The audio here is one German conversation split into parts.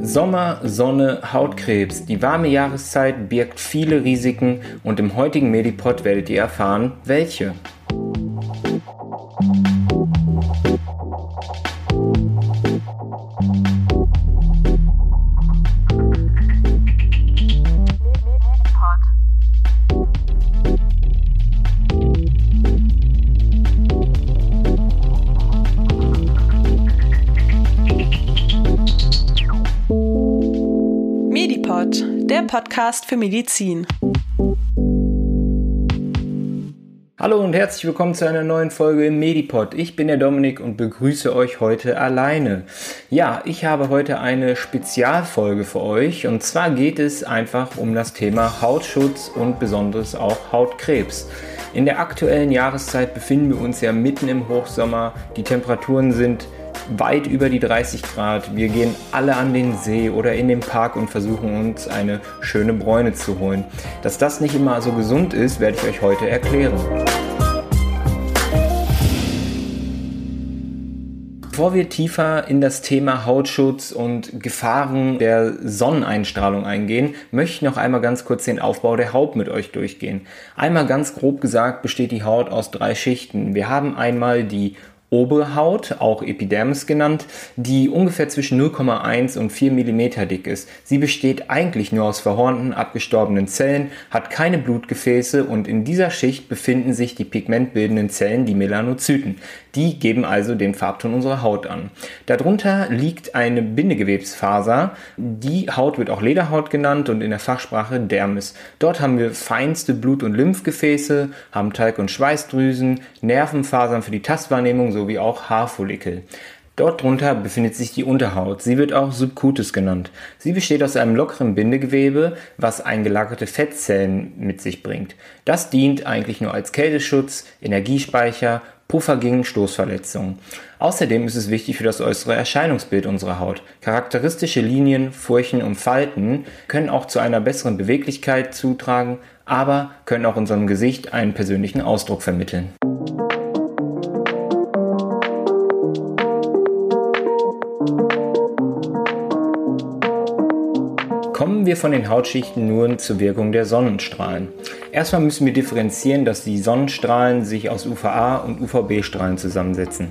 Sommer, Sonne, Hautkrebs. Die warme Jahreszeit birgt viele Risiken und im heutigen Medipod werdet ihr erfahren, welche. Podcast für Medizin. Hallo und herzlich willkommen zu einer neuen Folge im Medipod. Ich bin der Dominik und begrüße euch heute alleine. Ja, ich habe heute eine Spezialfolge für euch und zwar geht es einfach um das Thema Hautschutz und besonders auch Hautkrebs. In der aktuellen Jahreszeit befinden wir uns ja mitten im Hochsommer. Die Temperaturen sind weit über die 30 Grad. Wir gehen alle an den See oder in den Park und versuchen uns eine schöne Bräune zu holen. Dass das nicht immer so gesund ist, werde ich euch heute erklären. Bevor wir tiefer in das Thema Hautschutz und Gefahren der Sonneneinstrahlung eingehen, möchte ich noch einmal ganz kurz den Aufbau der Haut mit euch durchgehen. Einmal ganz grob gesagt besteht die Haut aus drei Schichten. Wir haben einmal die obere Haut, auch Epidermis genannt, die ungefähr zwischen 0,1 und 4 mm dick ist. Sie besteht eigentlich nur aus verhornten, abgestorbenen Zellen, hat keine Blutgefäße und in dieser Schicht befinden sich die pigmentbildenden Zellen, die Melanozyten. Die geben also den Farbton unserer Haut an. Darunter liegt eine Bindegewebsfaser. Die Haut wird auch Lederhaut genannt und in der Fachsprache Dermis. Dort haben wir feinste Blut- und Lymphgefäße, haben Talg- und Schweißdrüsen, Nervenfasern für die Tastwahrnehmung sowie auch Haarfollikel. Dort drunter befindet sich die Unterhaut. Sie wird auch Subcutis genannt. Sie besteht aus einem lockeren Bindegewebe, was eingelagerte Fettzellen mit sich bringt. Das dient eigentlich nur als Kälteschutz, Energiespeicher Puffer gegen Stoßverletzungen. Außerdem ist es wichtig für das äußere Erscheinungsbild unserer Haut. Charakteristische Linien, Furchen und Falten können auch zu einer besseren Beweglichkeit zutragen, aber können auch unserem Gesicht einen persönlichen Ausdruck vermitteln. Kommen wir von den Hautschichten nun zur Wirkung der Sonnenstrahlen. Erstmal müssen wir differenzieren, dass die Sonnenstrahlen sich aus UVA und UVB-Strahlen zusammensetzen.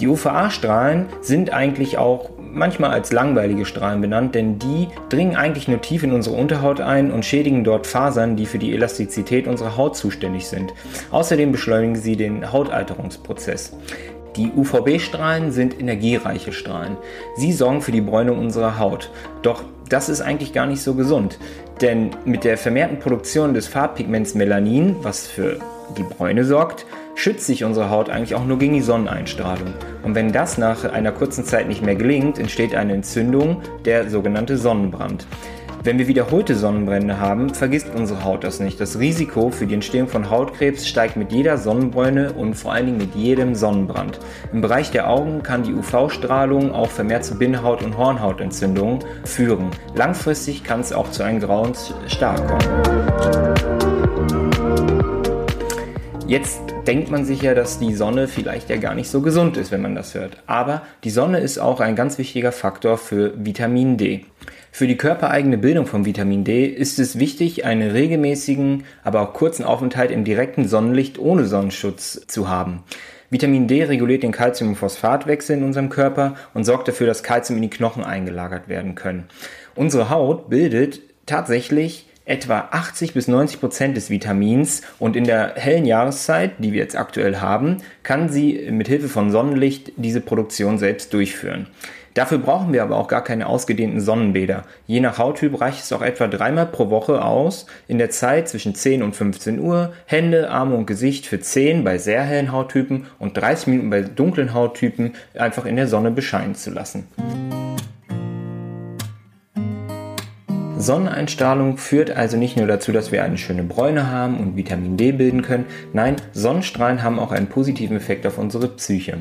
Die UVA-Strahlen sind eigentlich auch manchmal als langweilige Strahlen benannt, denn die dringen eigentlich nur tief in unsere Unterhaut ein und schädigen dort Fasern, die für die Elastizität unserer Haut zuständig sind. Außerdem beschleunigen sie den Hautalterungsprozess. Die UVB-Strahlen sind energiereiche Strahlen. Sie sorgen für die Bräunung unserer Haut. Doch das ist eigentlich gar nicht so gesund. Denn mit der vermehrten Produktion des Farbpigments Melanin, was für die Bräune sorgt, schützt sich unsere Haut eigentlich auch nur gegen die Sonneneinstrahlung. Und wenn das nach einer kurzen Zeit nicht mehr gelingt, entsteht eine Entzündung, der sogenannte Sonnenbrand. Wenn wir wiederholte Sonnenbrände haben, vergisst unsere Haut das nicht. Das Risiko für die Entstehung von Hautkrebs steigt mit jeder Sonnenbräune und vor allen Dingen mit jedem Sonnenbrand. Im Bereich der Augen kann die UV-Strahlung auch vermehrt zu Bindhaut- und Hornhautentzündungen führen. Langfristig kann es auch zu einem grauen Star kommen. Jetzt denkt man sich ja, dass die Sonne vielleicht ja gar nicht so gesund ist, wenn man das hört. Aber die Sonne ist auch ein ganz wichtiger Faktor für Vitamin D. Für die körpereigene Bildung von Vitamin D ist es wichtig, einen regelmäßigen, aber auch kurzen Aufenthalt im direkten Sonnenlicht ohne Sonnenschutz zu haben. Vitamin D reguliert den Calcium- und Phosphatwechsel in unserem Körper und sorgt dafür, dass Calcium in die Knochen eingelagert werden können. Unsere Haut bildet tatsächlich etwa 80 bis 90 Prozent des Vitamins und in der hellen Jahreszeit, die wir jetzt aktuell haben, kann sie mit Hilfe von Sonnenlicht diese Produktion selbst durchführen. Dafür brauchen wir aber auch gar keine ausgedehnten Sonnenbäder. Je nach Hauttyp reicht es auch etwa dreimal pro Woche aus, in der Zeit zwischen 10 und 15 Uhr Hände, Arme und Gesicht für 10 bei sehr hellen Hauttypen und 30 Minuten bei dunklen Hauttypen einfach in der Sonne bescheinen zu lassen. Sonneneinstrahlung führt also nicht nur dazu, dass wir eine schöne Bräune haben und Vitamin D bilden können, nein, Sonnenstrahlen haben auch einen positiven Effekt auf unsere Psyche.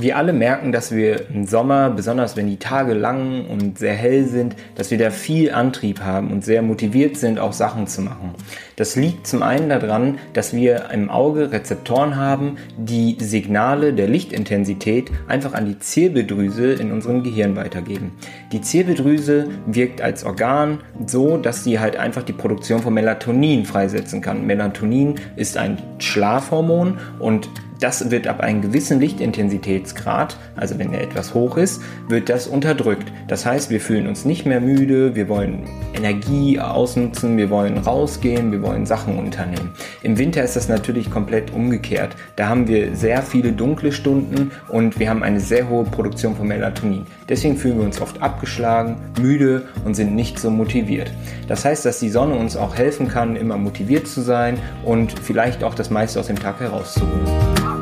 Wir alle merken, dass wir im Sommer, besonders wenn die Tage lang und sehr hell sind, dass wir da viel Antrieb haben und sehr motiviert sind, auch Sachen zu machen. Das liegt zum einen daran, dass wir im Auge Rezeptoren haben, die Signale der Lichtintensität einfach an die Zirbeldrüse in unserem Gehirn weitergeben. Die Zirbeldrüse wirkt als Organ so, dass sie halt einfach die Produktion von Melatonin freisetzen kann. Melatonin ist ein Schlafhormon und das wird ab einem gewissen Lichtintensitätsgrad, also wenn er etwas hoch ist, wird das unterdrückt. Das heißt, wir fühlen uns nicht mehr müde, wir wollen Energie ausnutzen, wir wollen rausgehen, wir wollen Sachen unternehmen. Im Winter ist das natürlich komplett umgekehrt. Da haben wir sehr viele dunkle Stunden und wir haben eine sehr hohe Produktion von Melatonin. Deswegen fühlen wir uns oft abgeschlagen, müde und sind nicht so motiviert. Das heißt, dass die Sonne uns auch helfen kann, immer motiviert zu sein und vielleicht auch das meiste aus dem Tag herauszuholen.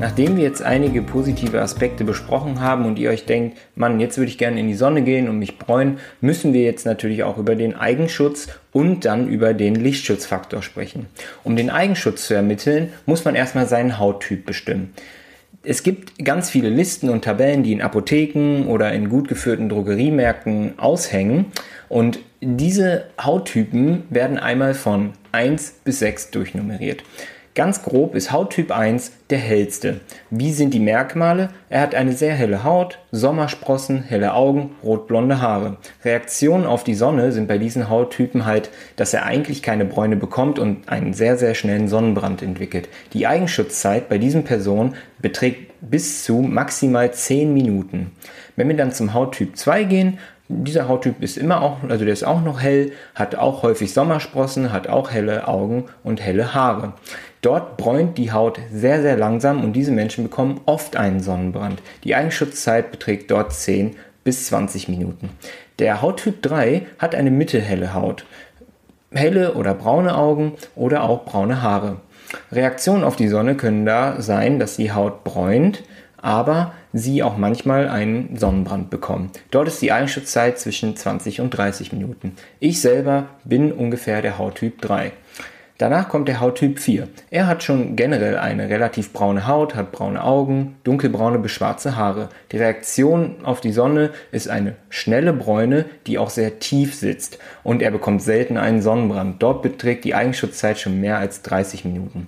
Nachdem wir jetzt einige positive Aspekte besprochen haben und ihr euch denkt, Mann, jetzt würde ich gerne in die Sonne gehen und mich bräunen, müssen wir jetzt natürlich auch über den Eigenschutz und dann über den Lichtschutzfaktor sprechen. Um den Eigenschutz zu ermitteln, muss man erstmal seinen Hauttyp bestimmen. Es gibt ganz viele Listen und Tabellen, die in Apotheken oder in gut geführten Drogeriemärkten aushängen. Und diese Hauttypen werden einmal von 1 bis 6 durchnummeriert. Ganz grob ist Hauttyp 1 der hellste. Wie sind die Merkmale? Er hat eine sehr helle Haut, Sommersprossen, helle Augen, rotblonde Haare. Reaktionen auf die Sonne sind bei diesen Hauttypen halt, dass er eigentlich keine Bräune bekommt und einen sehr, sehr schnellen Sonnenbrand entwickelt. Die Eigenschutzzeit bei diesen Personen beträgt bis zu maximal 10 Minuten. Wenn wir dann zum Hauttyp 2 gehen, dieser Hauttyp ist immer auch, also der ist auch noch hell, hat auch häufig Sommersprossen, hat auch helle Augen und helle Haare. Dort bräunt die Haut sehr, sehr langsam und diese Menschen bekommen oft einen Sonnenbrand. Die Eigenschutzzeit beträgt dort 10 bis 20 Minuten. Der Hauttyp 3 hat eine mittelhelle Haut. Helle oder braune Augen oder auch braune Haare. Reaktionen auf die Sonne können da sein, dass die Haut bräunt, aber sie auch manchmal einen Sonnenbrand bekommen. Dort ist die Eigenschutzzeit zwischen 20 und 30 Minuten. Ich selber bin ungefähr der Hauttyp 3. Danach kommt der Hauttyp 4. Er hat schon generell eine relativ braune Haut, hat braune Augen, dunkelbraune bis schwarze Haare. Die Reaktion auf die Sonne ist eine schnelle Bräune, die auch sehr tief sitzt und er bekommt selten einen Sonnenbrand. Dort beträgt die Eigenschutzzeit schon mehr als 30 Minuten.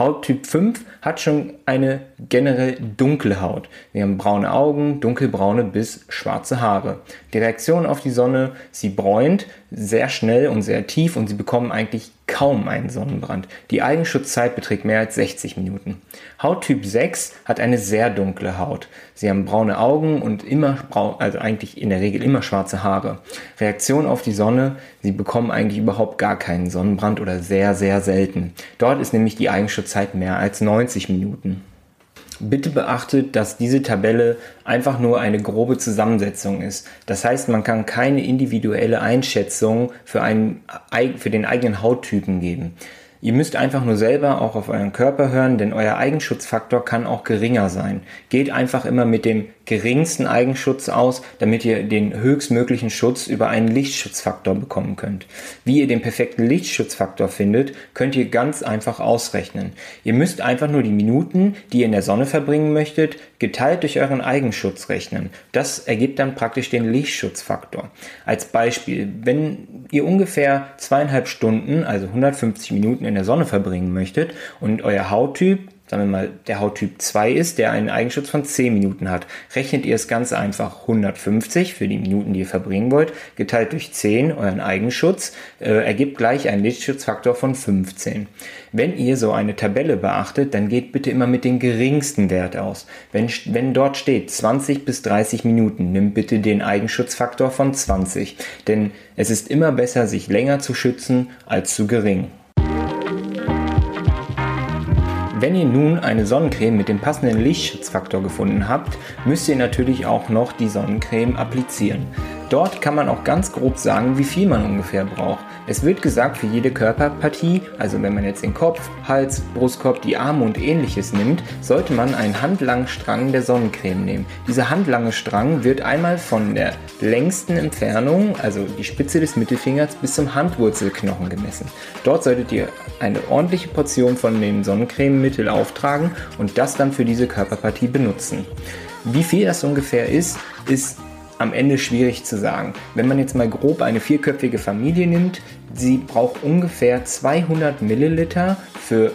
Hauttyp 5 hat schon eine generell dunkle Haut. Wir haben braune Augen, dunkelbraune bis schwarze Haare. Die Reaktion auf die Sonne, sie bräunt sehr schnell und sehr tief und sie bekommen eigentlich kaum einen Sonnenbrand. Die Eigenschutzzeit beträgt mehr als 60 Minuten. Hauttyp 6 hat eine sehr dunkle Haut. Sie haben braune Augen und immer, also eigentlich in der Regel immer schwarze Haare. Reaktion auf die Sonne, sie bekommen eigentlich überhaupt gar keinen Sonnenbrand oder sehr, sehr selten. Dort ist nämlich die Eigenschutzzeit mehr als 90 Minuten. Bitte beachtet, dass diese Tabelle einfach nur eine grobe Zusammensetzung ist. Das heißt, man kann keine individuelle Einschätzung für, einen, für den eigenen Hauttypen geben. Ihr müsst einfach nur selber auch auf euren Körper hören, denn euer Eigenschutzfaktor kann auch geringer sein. Geht einfach immer mit dem geringsten Eigenschutz aus, damit ihr den höchstmöglichen Schutz über einen Lichtschutzfaktor bekommen könnt. Wie ihr den perfekten Lichtschutzfaktor findet, könnt ihr ganz einfach ausrechnen. Ihr müsst einfach nur die Minuten, die ihr in der Sonne verbringen möchtet, geteilt durch euren Eigenschutz rechnen. Das ergibt dann praktisch den Lichtschutzfaktor. Als Beispiel, wenn ihr ungefähr zweieinhalb Stunden, also 150 Minuten in der Sonne verbringen möchtet und euer Hauttyp sagen wir mal, der Hauttyp 2 ist, der einen Eigenschutz von 10 Minuten hat. Rechnet ihr es ganz einfach 150 für die Minuten, die ihr verbringen wollt, geteilt durch 10, euren Eigenschutz, äh, ergibt gleich einen Lichtschutzfaktor von 15. Wenn ihr so eine Tabelle beachtet, dann geht bitte immer mit dem geringsten Wert aus. Wenn, wenn dort steht 20 bis 30 Minuten, nimm bitte den Eigenschutzfaktor von 20. Denn es ist immer besser, sich länger zu schützen als zu gering. Wenn ihr nun eine Sonnencreme mit dem passenden Lichtschutzfaktor gefunden habt, müsst ihr natürlich auch noch die Sonnencreme applizieren. Dort kann man auch ganz grob sagen, wie viel man ungefähr braucht. Es wird gesagt, für jede Körperpartie, also wenn man jetzt den Kopf, Hals, Brustkorb, die Arme und ähnliches nimmt, sollte man einen handlangen Strang der Sonnencreme nehmen. Dieser handlange Strang wird einmal von der längsten Entfernung, also die Spitze des Mittelfingers, bis zum Handwurzelknochen gemessen. Dort solltet ihr eine ordentliche Portion von dem Sonnencrememittel auftragen und das dann für diese Körperpartie benutzen. Wie viel das ungefähr ist, ist am Ende schwierig zu sagen. Wenn man jetzt mal grob eine vierköpfige Familie nimmt, sie braucht ungefähr 200 Milliliter für,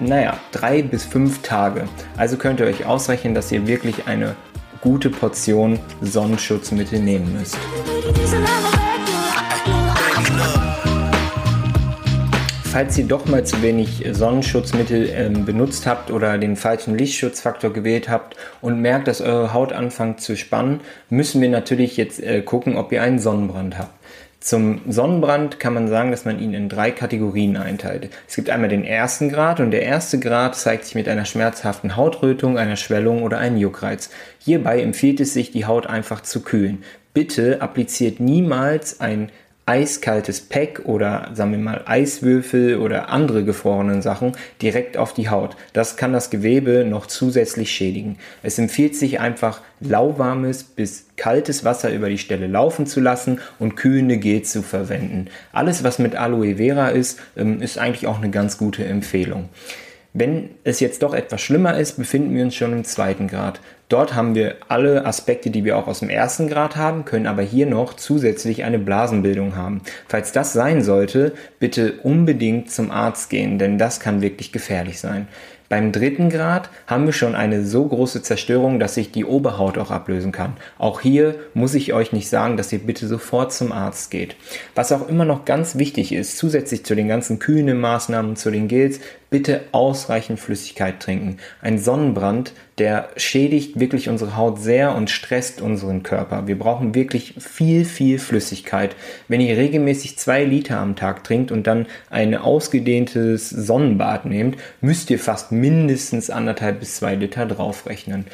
naja, drei bis fünf Tage. Also könnt ihr euch ausrechnen, dass ihr wirklich eine gute Portion Sonnenschutzmittel nehmen müsst. Falls ihr doch mal zu wenig Sonnenschutzmittel äh, benutzt habt oder den falschen Lichtschutzfaktor gewählt habt und merkt, dass eure Haut anfängt zu spannen, müssen wir natürlich jetzt äh, gucken, ob ihr einen Sonnenbrand habt. Zum Sonnenbrand kann man sagen, dass man ihn in drei Kategorien einteilt. Es gibt einmal den ersten Grad und der erste Grad zeigt sich mit einer schmerzhaften Hautrötung, einer Schwellung oder einem Juckreiz. Hierbei empfiehlt es sich, die Haut einfach zu kühlen. Bitte appliziert niemals ein eiskaltes Pack oder sagen wir mal Eiswürfel oder andere gefrorenen Sachen direkt auf die Haut. Das kann das Gewebe noch zusätzlich schädigen. Es empfiehlt sich einfach lauwarmes bis kaltes Wasser über die Stelle laufen zu lassen und kühlende Gel zu verwenden. Alles was mit Aloe Vera ist, ähm, ist eigentlich auch eine ganz gute Empfehlung. Wenn es jetzt doch etwas schlimmer ist, befinden wir uns schon im zweiten Grad. Dort haben wir alle Aspekte, die wir auch aus dem ersten Grad haben, können aber hier noch zusätzlich eine Blasenbildung haben. Falls das sein sollte, bitte unbedingt zum Arzt gehen, denn das kann wirklich gefährlich sein. Beim dritten Grad haben wir schon eine so große Zerstörung, dass sich die Oberhaut auch ablösen kann. Auch hier muss ich euch nicht sagen, dass ihr bitte sofort zum Arzt geht. Was auch immer noch ganz wichtig ist, zusätzlich zu den ganzen kühlen Maßnahmen zu den Gels, bitte ausreichend Flüssigkeit trinken. Ein Sonnenbrand, der schädigt wirklich unsere Haut sehr und stresst unseren Körper. Wir brauchen wirklich viel, viel Flüssigkeit. Wenn ihr regelmäßig zwei Liter am Tag trinkt und dann ein ausgedehntes Sonnenbad nehmt, müsst ihr fast mindestens anderthalb bis zwei Liter draufrechnen.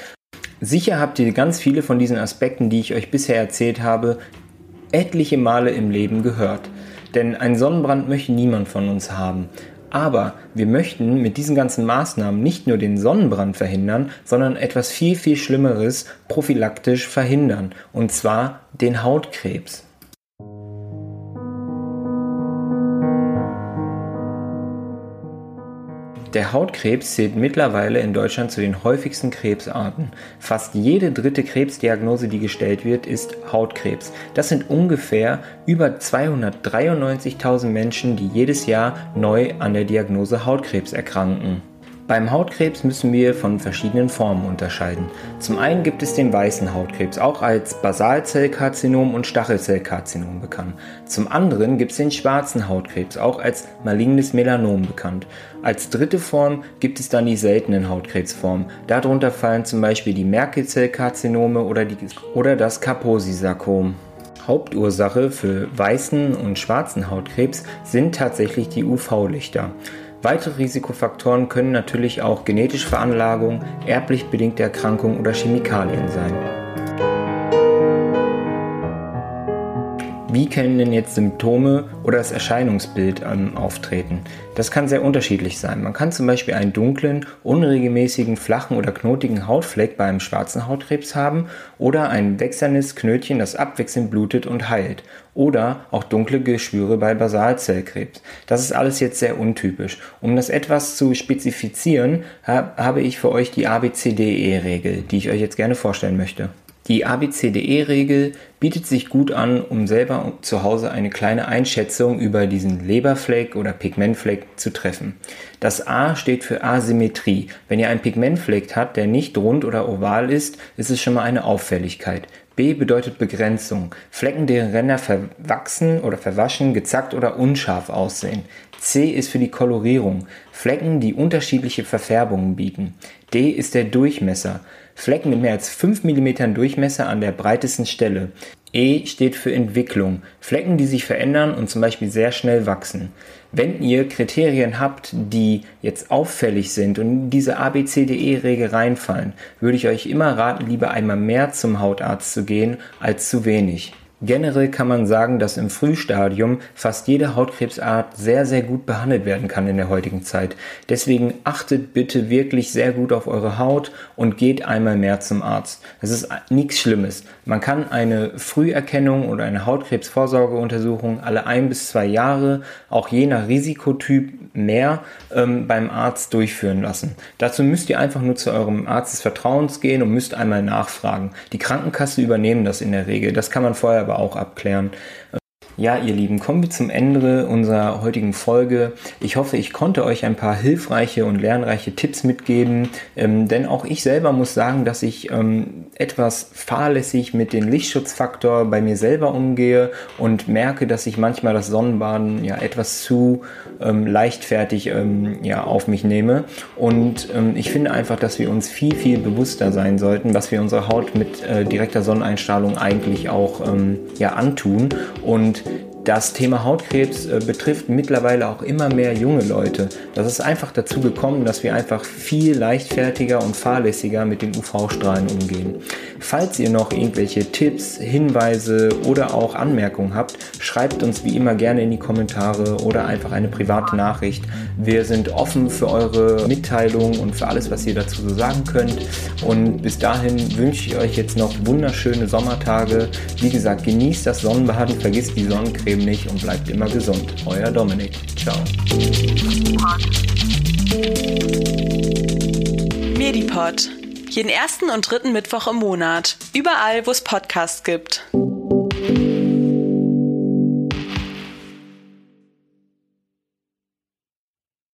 Sicher habt ihr ganz viele von diesen Aspekten, die ich euch bisher erzählt habe, etliche Male im Leben gehört. Denn einen Sonnenbrand möchte niemand von uns haben. Aber wir möchten mit diesen ganzen Maßnahmen nicht nur den Sonnenbrand verhindern, sondern etwas viel, viel Schlimmeres prophylaktisch verhindern. Und zwar den Hautkrebs. Der Hautkrebs zählt mittlerweile in Deutschland zu den häufigsten Krebsarten. Fast jede dritte Krebsdiagnose, die gestellt wird, ist Hautkrebs. Das sind ungefähr über 293.000 Menschen, die jedes Jahr neu an der Diagnose Hautkrebs erkranken. Beim Hautkrebs müssen wir von verschiedenen Formen unterscheiden. Zum einen gibt es den weißen Hautkrebs, auch als Basalzellkarzinom und Stachelzellkarzinom bekannt. Zum anderen gibt es den schwarzen Hautkrebs, auch als malignes Melanom bekannt. Als dritte Form gibt es dann die seltenen Hautkrebsformen. Darunter fallen zum Beispiel die Merkelzellkarzinome oder, die, oder das Kaposi-Sarkom. Hauptursache für weißen und schwarzen Hautkrebs sind tatsächlich die UV-Lichter. Weitere Risikofaktoren können natürlich auch genetische Veranlagung, erblich bedingte Erkrankungen oder Chemikalien sein. Wie können denn jetzt Symptome oder das Erscheinungsbild ähm, auftreten? Das kann sehr unterschiedlich sein. Man kann zum Beispiel einen dunklen, unregelmäßigen, flachen oder knotigen Hautfleck bei einem schwarzen Hautkrebs haben oder ein wechselndes Knötchen, das abwechselnd blutet und heilt. Oder auch dunkle Geschwüre bei Basalzellkrebs. Das ist alles jetzt sehr untypisch. Um das etwas zu spezifizieren, habe ich für euch die ABCDE-Regel, die ich euch jetzt gerne vorstellen möchte. Die ABCDE-Regel bietet sich gut an, um selber zu Hause eine kleine Einschätzung über diesen Leberfleck oder Pigmentfleck zu treffen. Das A steht für Asymmetrie. Wenn ihr einen Pigmentfleck habt, der nicht rund oder oval ist, ist es schon mal eine Auffälligkeit. B bedeutet Begrenzung. Flecken, deren Ränder verwachsen oder verwaschen, gezackt oder unscharf aussehen. C ist für die Kolorierung. Flecken, die unterschiedliche Verfärbungen bieten. D ist der Durchmesser. Flecken mit mehr als 5 mm Durchmesser an der breitesten Stelle. E steht für Entwicklung. Flecken, die sich verändern und zum Beispiel sehr schnell wachsen. Wenn ihr Kriterien habt, die jetzt auffällig sind und in diese ABCDE-Regel reinfallen, würde ich euch immer raten, lieber einmal mehr zum Hautarzt zu gehen als zu wenig. Generell kann man sagen, dass im Frühstadium fast jede Hautkrebsart sehr, sehr gut behandelt werden kann in der heutigen Zeit. Deswegen achtet bitte wirklich sehr gut auf eure Haut und geht einmal mehr zum Arzt. Das ist nichts Schlimmes. Man kann eine Früherkennung oder eine Hautkrebsvorsorgeuntersuchung alle ein bis zwei Jahre, auch je nach Risikotyp mehr, ähm, beim Arzt durchführen lassen. Dazu müsst ihr einfach nur zu eurem Arzt des Vertrauens gehen und müsst einmal nachfragen. Die Krankenkasse übernehmen das in der Regel. Das kann man vorher aber auch abklären. Ja, ihr Lieben, kommen wir zum Ende unserer heutigen Folge. Ich hoffe, ich konnte euch ein paar hilfreiche und lernreiche Tipps mitgeben, ähm, denn auch ich selber muss sagen, dass ich ähm, etwas fahrlässig mit dem Lichtschutzfaktor bei mir selber umgehe und merke, dass ich manchmal das Sonnenbaden ja etwas zu ähm, leichtfertig ähm, ja, auf mich nehme. Und ähm, ich finde einfach, dass wir uns viel, viel bewusster sein sollten, was wir unserer Haut mit äh, direkter Sonneneinstrahlung eigentlich auch ähm, ja, antun. Und das Thema Hautkrebs äh, betrifft mittlerweile auch immer mehr junge Leute. Das ist einfach dazu gekommen, dass wir einfach viel leichtfertiger und fahrlässiger mit den UV-Strahlen umgehen. Falls ihr noch irgendwelche Tipps, Hinweise oder auch Anmerkungen habt, schreibt uns wie immer gerne in die Kommentare oder einfach eine private Nachricht. Wir sind offen für eure Mitteilungen und für alles, was ihr dazu so sagen könnt. Und bis dahin wünsche ich euch jetzt noch wunderschöne Sommertage. Wie gesagt, genießt das Sonnenbaden, vergisst die Sonnencreme Nicht und bleibt immer gesund. Euer Dominik. Ciao. Medipod. Jeden ersten und dritten Mittwoch im Monat. Überall, wo es Podcasts gibt.